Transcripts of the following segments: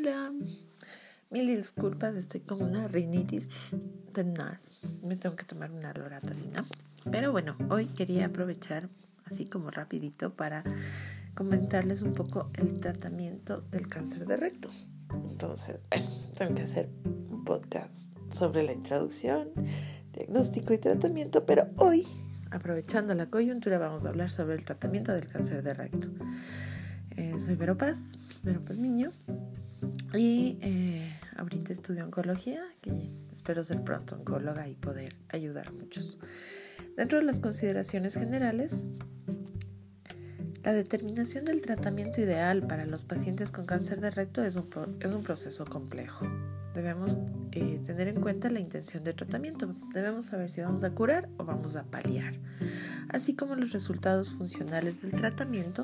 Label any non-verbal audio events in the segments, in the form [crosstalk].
Hola, mil disculpas, estoy con una rinitis tenaz. Me tengo que tomar una loratadina. Pero bueno, hoy quería aprovechar así como rapidito para comentarles un poco el tratamiento del cáncer de recto. Entonces, tengo que hacer un podcast sobre la introducción, diagnóstico y tratamiento, pero hoy, aprovechando la coyuntura, vamos a hablar sobre el tratamiento del cáncer de recto. Eh, soy Vero Paz, Vero Paz Miño, y eh, ahorita estudio oncología, que espero ser pronto oncóloga y poder ayudar a muchos. Dentro de las consideraciones generales, la determinación del tratamiento ideal para los pacientes con cáncer de recto es un, es un proceso complejo. Debemos eh, tener en cuenta la intención de tratamiento. Debemos saber si vamos a curar o vamos a paliar, así como los resultados funcionales del tratamiento,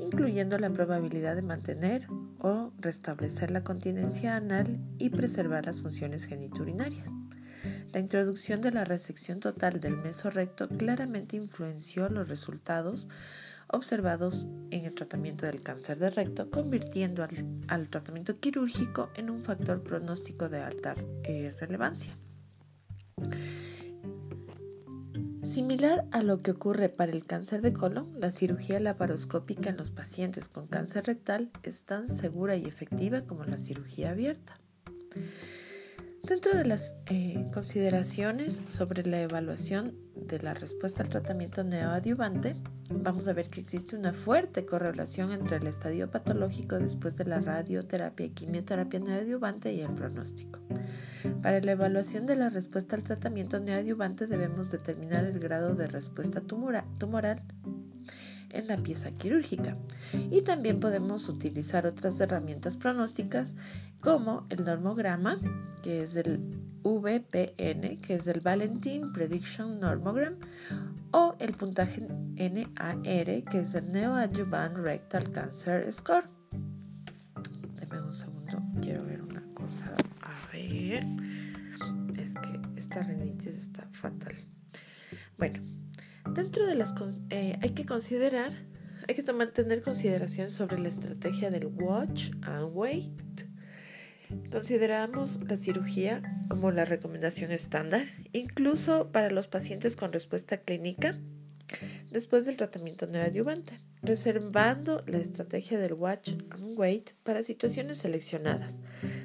incluyendo la probabilidad de mantener o restablecer la continencia anal y preservar las funciones geniturinarias. La introducción de la resección total del mesorrecto claramente influenció los resultados observados en el tratamiento del cáncer de recto, convirtiendo al, tratamiento quirúrgico en un factor pronóstico de alta eh, relevancia. Similar a lo que ocurre para el cáncer de colon, la cirugía laparoscópica en los pacientes con cáncer rectal es tan segura y efectiva como la cirugía abierta. Dentro de las eh, consideraciones sobre la evaluación de la respuesta al tratamiento neoadyuvante, vamos a ver que existe una fuerte correlación entre el estadio patológico después de la radioterapia y quimioterapia neoadyuvante y el pronóstico. Para la evaluación de la respuesta al tratamiento neoadyuvante debemos determinar el grado de respuesta tumoral en la pieza quirúrgica. Y también podemos utilizar otras herramientas pronósticas como el normograma, que es el VPN, que es el Valentin Prediction Normogram, o el puntaje NAR, que es el Neoadjuvant Rectal Cancer Score. Deme un segundo, quiero ver una cosa. A ver, es que esta rinitis está fatal. Bueno, Dentro de las eh, hay que considerar, hay que tomar, tener consideración sobre la estrategia del watch and wait. Consideramos la cirugía como la recomendación estándar, incluso para los pacientes con respuesta clínica después del tratamiento neoadyuvante, reservando la estrategia del watch and wait para situaciones seleccionadas,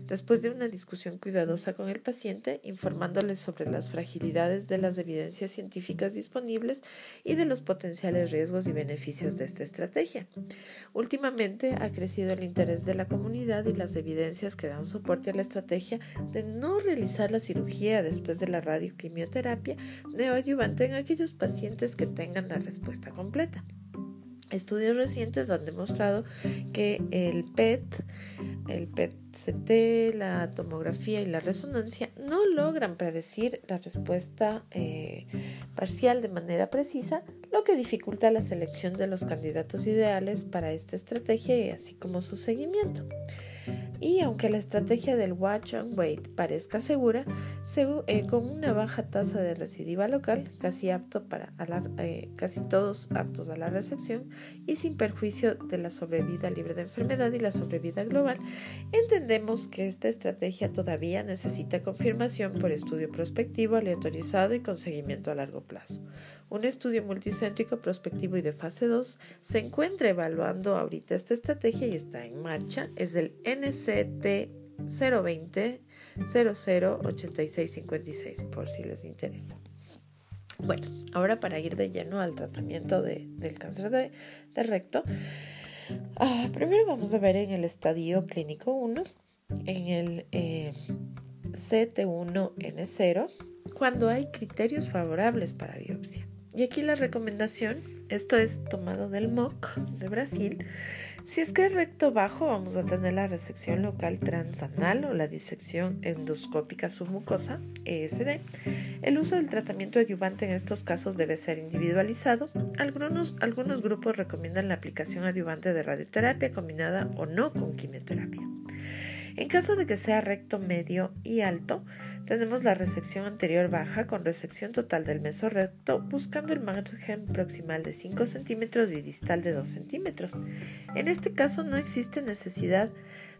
después de una discusión cuidadosa con el paciente, informándole sobre las fragilidades de las evidencias científicas disponibles y de los potenciales riesgos y beneficios de esta estrategia. Últimamente ha crecido el interés de la comunidad y las evidencias que dan soporte a la estrategia de no realizar la cirugía después de la radioquimioterapia neoadyuvante en aquellos pacientes que tengan la respuesta completa. Estudios recientes han demostrado que el PET, el PET-CT, la tomografía y la resonancia no logran predecir la respuesta eh, parcial de manera precisa, lo que dificulta la selección de los candidatos ideales para esta estrategia así como su seguimiento. Y aunque la estrategia del watch and wait parezca segura, eh, con una baja tasa de recidiva local, casi, apto para eh, casi todos aptos a la recepción y sin perjuicio de la sobrevida libre de enfermedad y la sobrevida global, entendemos que esta estrategia todavía necesita confirmación por estudio prospectivo aleatorizado y con seguimiento a largo plazo. Un estudio multicéntrico prospectivo y de fase 2 se encuentra evaluando ahorita esta estrategia y está en marcha. Es el NCT 020 008656 por si les interesa. Bueno, ahora para ir de lleno al tratamiento del cáncer de, recto, ah, primero vamos a ver en el estadio clínico 1, en el eh, CT1N0, cuando hay criterios favorables para biopsia. Y aquí la recomendación, esto es tomado del MOC de Brasil. Si es que es recto bajo, vamos a tener la resección local transanal o la disección endoscópica submucosa, ESD. El uso del tratamiento adyuvante en estos casos debe ser individualizado. Algunos, algunos grupos recomiendan la aplicación adyuvante de radioterapia combinada o no con quimioterapia. En caso de que sea recto medio y alto, tenemos la resección anterior baja con resección total del mesorrecto buscando el margen proximal de 5 centímetros y distal de 2 centímetros. En este caso no existe necesidad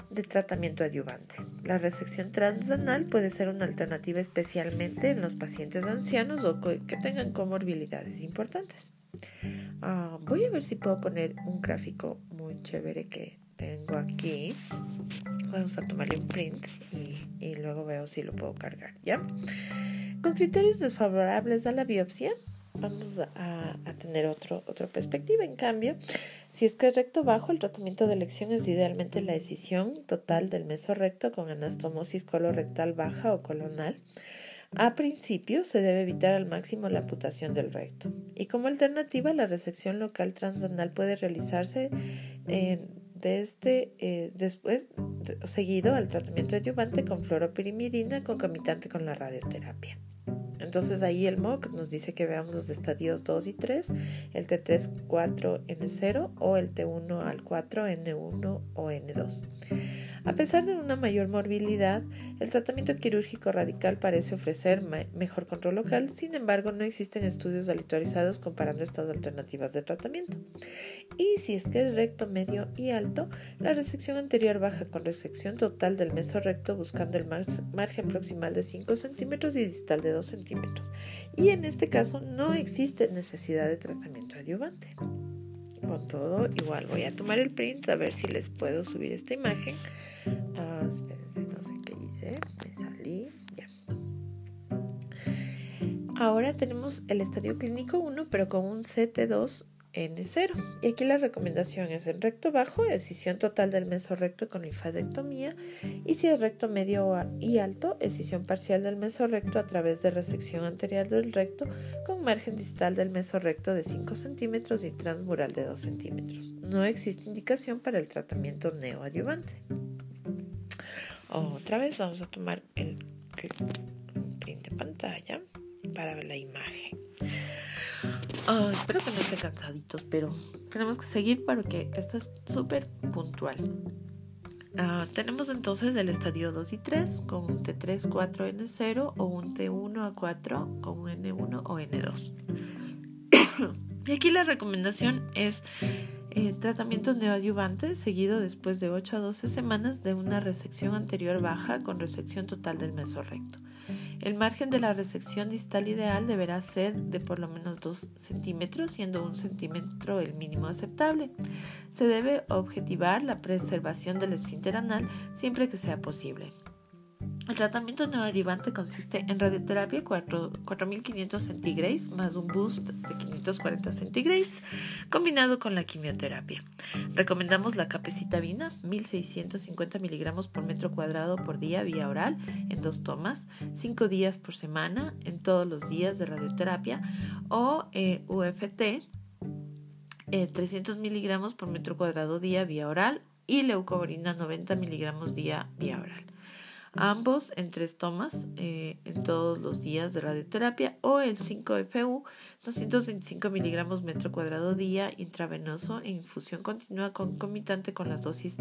de tratamiento adyuvante. La resección transanal puede ser una alternativa especialmente en los pacientes ancianos o que tengan comorbilidades importantes. Ah, voy a ver si puedo poner un gráfico muy chévere que tengo aquí. Vamos a tomarle un print y, luego veo si lo puedo cargar, ¿ya? Con criterios desfavorables a la biopsia, vamos a, tener otro, otra perspectiva. En cambio, si es que es recto bajo, el tratamiento de elección es idealmente la decisión total del mesorrecto con anastomosis colorectal baja o colonal. A principio, se debe evitar al máximo la amputación del recto. Y como alternativa, la resección local transanal puede realizarse desde este, eh, después, seguido al tratamiento adyuvante con fluoropirimidina concomitante con la radioterapia. Entonces ahí el MOC nos dice que veamos los estadios 2 y 3, el T3, 4, N0 o el T1 al 4, N1 o N2. A pesar de una mayor morbilidad, el tratamiento quirúrgico radical parece ofrecer mejor control local, sin embargo no existen estudios aleatorizados comparando estas alternativas de tratamiento. Y si es que es recto, medio y alto, la resección anterior baja con resección total del mesorrecto buscando el margen proximal de 5 centímetros y distal de 2 centímetros. Y en este caso no existe necesidad de tratamiento adyuvante con todo. Igual voy a tomar el print a ver si les puedo subir esta imagen. Ah, espérense, no sé qué hice. Me salí. Ya. Ahora tenemos el estadio clínico 1, pero con un CT2 N0. Y aquí la recomendación es en recto bajo, escisión total del mesorrecto con linfadectomía. Y si es recto medio y alto, escisión parcial del mesorrecto a través de resección anterior del recto con margen distal del mesorrecto de 5 centímetros y transmural de 2 centímetros. No existe indicación para el tratamiento neoadyuvante. Otra vez vamos a tomar el print de pantalla para ver la imagen. Ah, espero que no estén cansaditos, pero tenemos que seguir porque esto es súper puntual. Ah, tenemos entonces el estadio 2 y 3 con un T3 4N0 o un T1 a 4 con un N1 o N2. [coughs] y aquí la recomendación es eh, tratamiento neoadyuvante seguido después de 8 a 12 semanas de una resección anterior baja con resección total del mesorrecto. El margen de la resección distal ideal deberá ser de por lo menos 2 centímetros, siendo un centímetro el mínimo aceptable. Se debe objetivar la preservación del esfínter anal siempre que sea posible. El tratamiento neoadjuvante consiste en radioterapia 4500 centigrades más un boost de 540 centigrades combinado con la quimioterapia. Recomendamos la capecitabina 1650 miligramos por metro cuadrado por día vía oral en dos tomas, 5 días por semana en todos los días de radioterapia o eh, UFT 300 eh, miligramos por metro cuadrado día vía oral y leucovorina 90 miligramos día vía oral ambos en tres tomas eh, en todos los días de radioterapia o el 5FU 225 miligramos metro cuadrado día intravenoso e infusión continua concomitante con las dosis,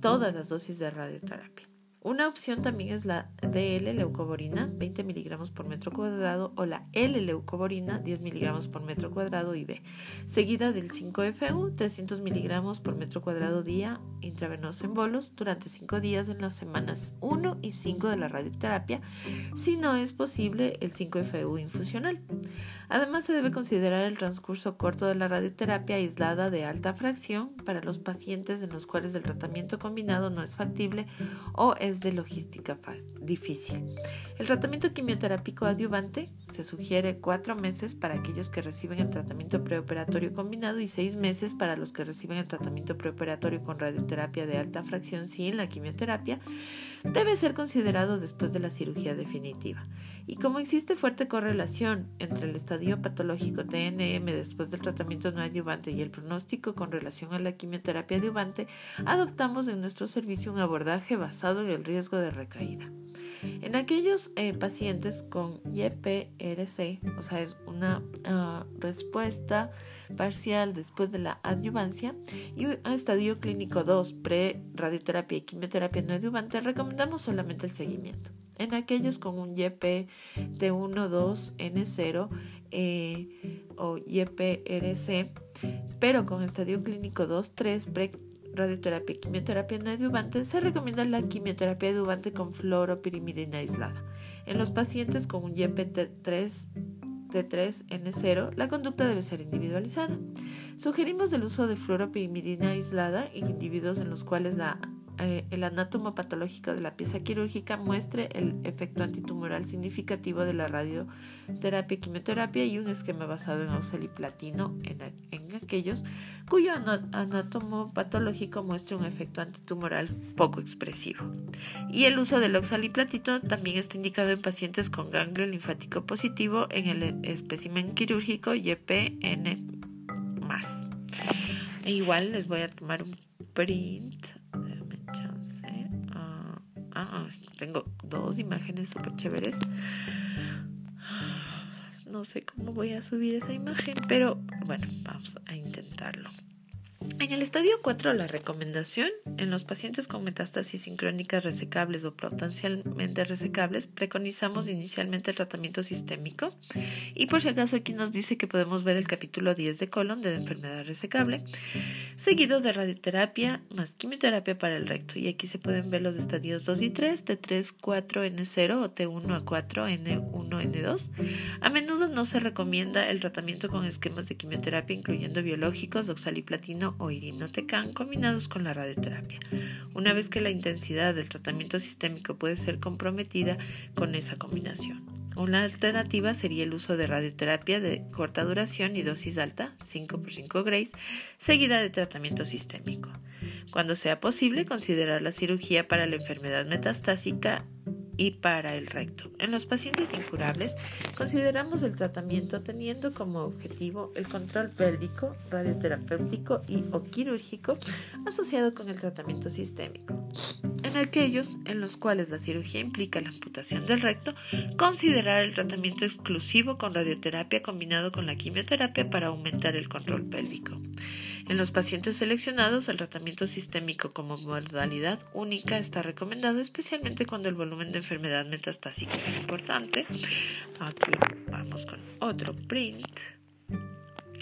todas las dosis de radioterapia. Una opción también es la DL-leucoborina, 20 miligramos por metro cuadrado, o la L-leucoborina, 10 miligramos por metro cuadrado IV, seguida del 5FU, 300 miligramos por metro cuadrado día intravenoso en bolos durante 5 días en las semanas 1 y 5 de la radioterapia, si no es posible el 5FU infusional. Además, se debe considerar el transcurso corto de la radioterapia aislada de alta fracción para los pacientes en los cuales el tratamiento combinado no es factible o es de logística difícil. El tratamiento quimioterápico adyuvante se sugiere cuatro meses para aquellos que reciben el tratamiento preoperatorio combinado y seis meses para los que reciben el tratamiento preoperatorio con radioterapia de alta fracción sin la quimioterapia. Debe ser considerado después de la cirugía definitiva. Y como existe fuerte correlación entre el estadio patológico TNM después del tratamiento no adyuvante y el pronóstico con relación a la quimioterapia adyuvante, adoptamos en nuestro servicio un abordaje basado en el riesgo de recaída. En aquellos eh, pacientes con YPRC, o sea, es una ah, respuesta parcial después de la adyuvancia y un estadio clínico 2 pre-radioterapia y quimioterapia no adyuvante, recomendamos solamente el seguimiento. En aquellos con un YP T1, 2, N0 o YPRC, pero con estadio clínico 2, 3 pre radioterapia y quimioterapia no adyuvante, se recomienda la quimioterapia adyuvante con fluoropirimidina aislada. En los pacientes con un YPT3 T3N0, la conducta debe ser individualizada. Sugerimos el uso de fluoropirimidina aislada en individuos en los cuales la eh, el anátomo patológico de la pieza quirúrgica muestre el efecto antitumoral significativo de la radioterapia y quimioterapia y un esquema basado en oxaliplatino en, aquellos cuyo anátomo patológico muestre un efecto antitumoral poco expresivo. Y el uso del oxaliplatino también está indicado en pacientes con ganglio linfático positivo en el espécimen quirúrgico YPN+. E igual les voy a tomar un print Tengo dos imágenes súper chéveres. No sé cómo voy a subir esa imagen, pero bueno, vamos a intentarlo. En el estadio 4, la recomendación en los pacientes con metástasis sincrónicas resecables o potencialmente resecables, preconizamos inicialmente el tratamiento sistémico. Y por si acaso aquí nos dice que podemos ver el capítulo 10 de colon de la enfermedad resecable, seguido de radioterapia más quimioterapia para el recto. Y aquí se pueden ver los estadios 2 y 3, T3, 4, N0 o T1 a 4, N1, N2. A menudo no se recomienda el tratamiento con esquemas de quimioterapia, incluyendo biológicos, oxaliplatino o irinotecan combinados con la radioterapia, una vez que la intensidad del tratamiento sistémico puede ser comprometida con esa combinación. Una alternativa sería el uso de radioterapia de corta duración y dosis alta, 5 por 5 grays, seguida de tratamiento sistémico. Cuando sea posible, considerar la cirugía para la enfermedad metastásica y para el recto. En los pacientes incurables, consideramos el tratamiento teniendo como objetivo el control pélvico, radioterapéutico y o quirúrgico asociado con el tratamiento sistémico. En aquellos en los cuales la cirugía implica la amputación del recto, considerar el tratamiento exclusivo con radioterapia combinado con la quimioterapia para aumentar el control pélvico. En los pacientes seleccionados, el tratamiento sistémico como modalidad única está recomendado, especialmente cuando el volumen de enfermedad metastásica es importante. Aquí vamos con otro print.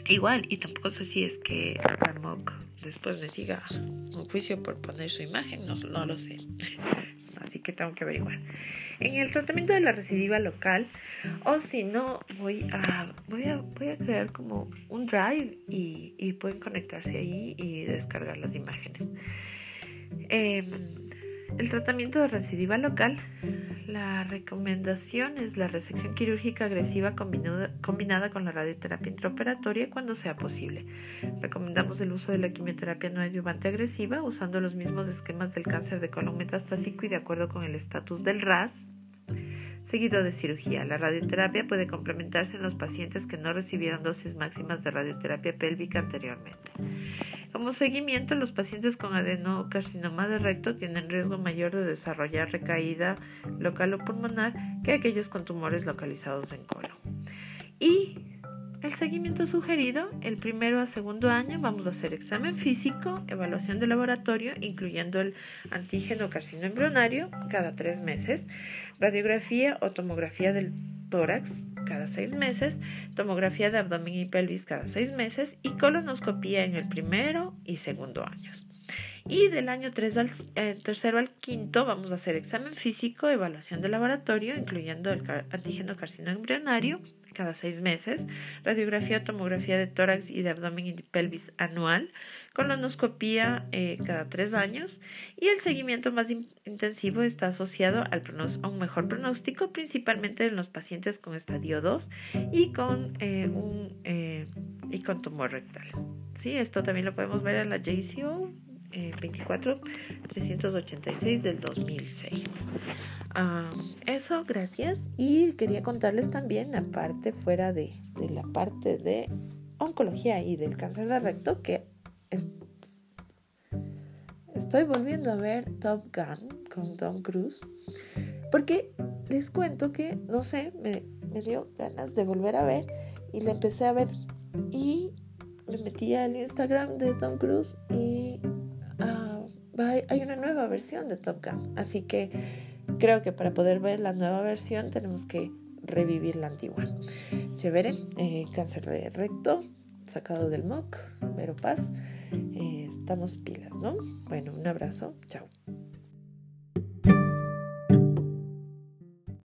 Igual, y tampoco sé si es que Ramok después me siga un juicio por poner su imagen, no lo sé. Que tengo que averiguar. En el tratamiento de la recidiva local o si no voy a voy a voy a crear como un drive y, y pueden conectarse ahí y descargar las imágenes. Em, el tratamiento de recidiva local la recomendación es la resección quirúrgica agresiva combinada, combinada, con la radioterapia intraoperatoria cuando sea posible. Recomendamos el uso de la quimioterapia no adyuvante agresiva usando los mismos esquemas del cáncer de colon metastásico y de acuerdo con el estatus del RAS, seguido de cirugía. La radioterapia puede complementarse en los pacientes que no recibieron dosis máximas de radioterapia pélvica anteriormente. Como seguimiento, los pacientes con adenocarcinoma de recto tienen riesgo mayor de desarrollar recaída local o pulmonar que aquellos con tumores localizados en colon. Y el seguimiento sugerido, el primero a segundo año vamos a hacer examen físico, evaluación de laboratorio, incluyendo el antígeno carcino embrionario cada tres meses, radiografía o tomografía del tórax cada seis meses, tomografía de abdomen y pelvis cada seis meses y colonoscopía en el primero y segundo años. Y del año 3 al eh, tercero al quinto vamos a hacer examen físico, evaluación de laboratorio, incluyendo el antígeno carcino embrionario cada seis meses, radiografía, tomografía de tórax y de abdomen y pelvis anual, colonoscopía eh, cada tres años y el seguimiento más intensivo está asociado al a un mejor pronóstico, principalmente en los pacientes con estadio 2 y con, eh, un, y con tumor rectal. Sí, esto también lo podemos ver en la JCO 24 386 del 2006. eso, gracias. Y quería contarles también, aparte, fuera de, la parte de oncología y del cáncer de recto, que estoy volviendo a ver Top Gun con Tom Cruise, porque les cuento que, no sé, me, me dio ganas de volver a ver y la empecé a ver y me metí al Instagram de Tom Cruise y hay una nueva versión de Top Gun. Así que creo que para poder ver la nueva versión tenemos que revivir la antigua. Chévere, eh, cáncer de recto, sacado del MOC, Vero Paz. Eh, estamos pilas, ¿no? Bueno, un abrazo, chao.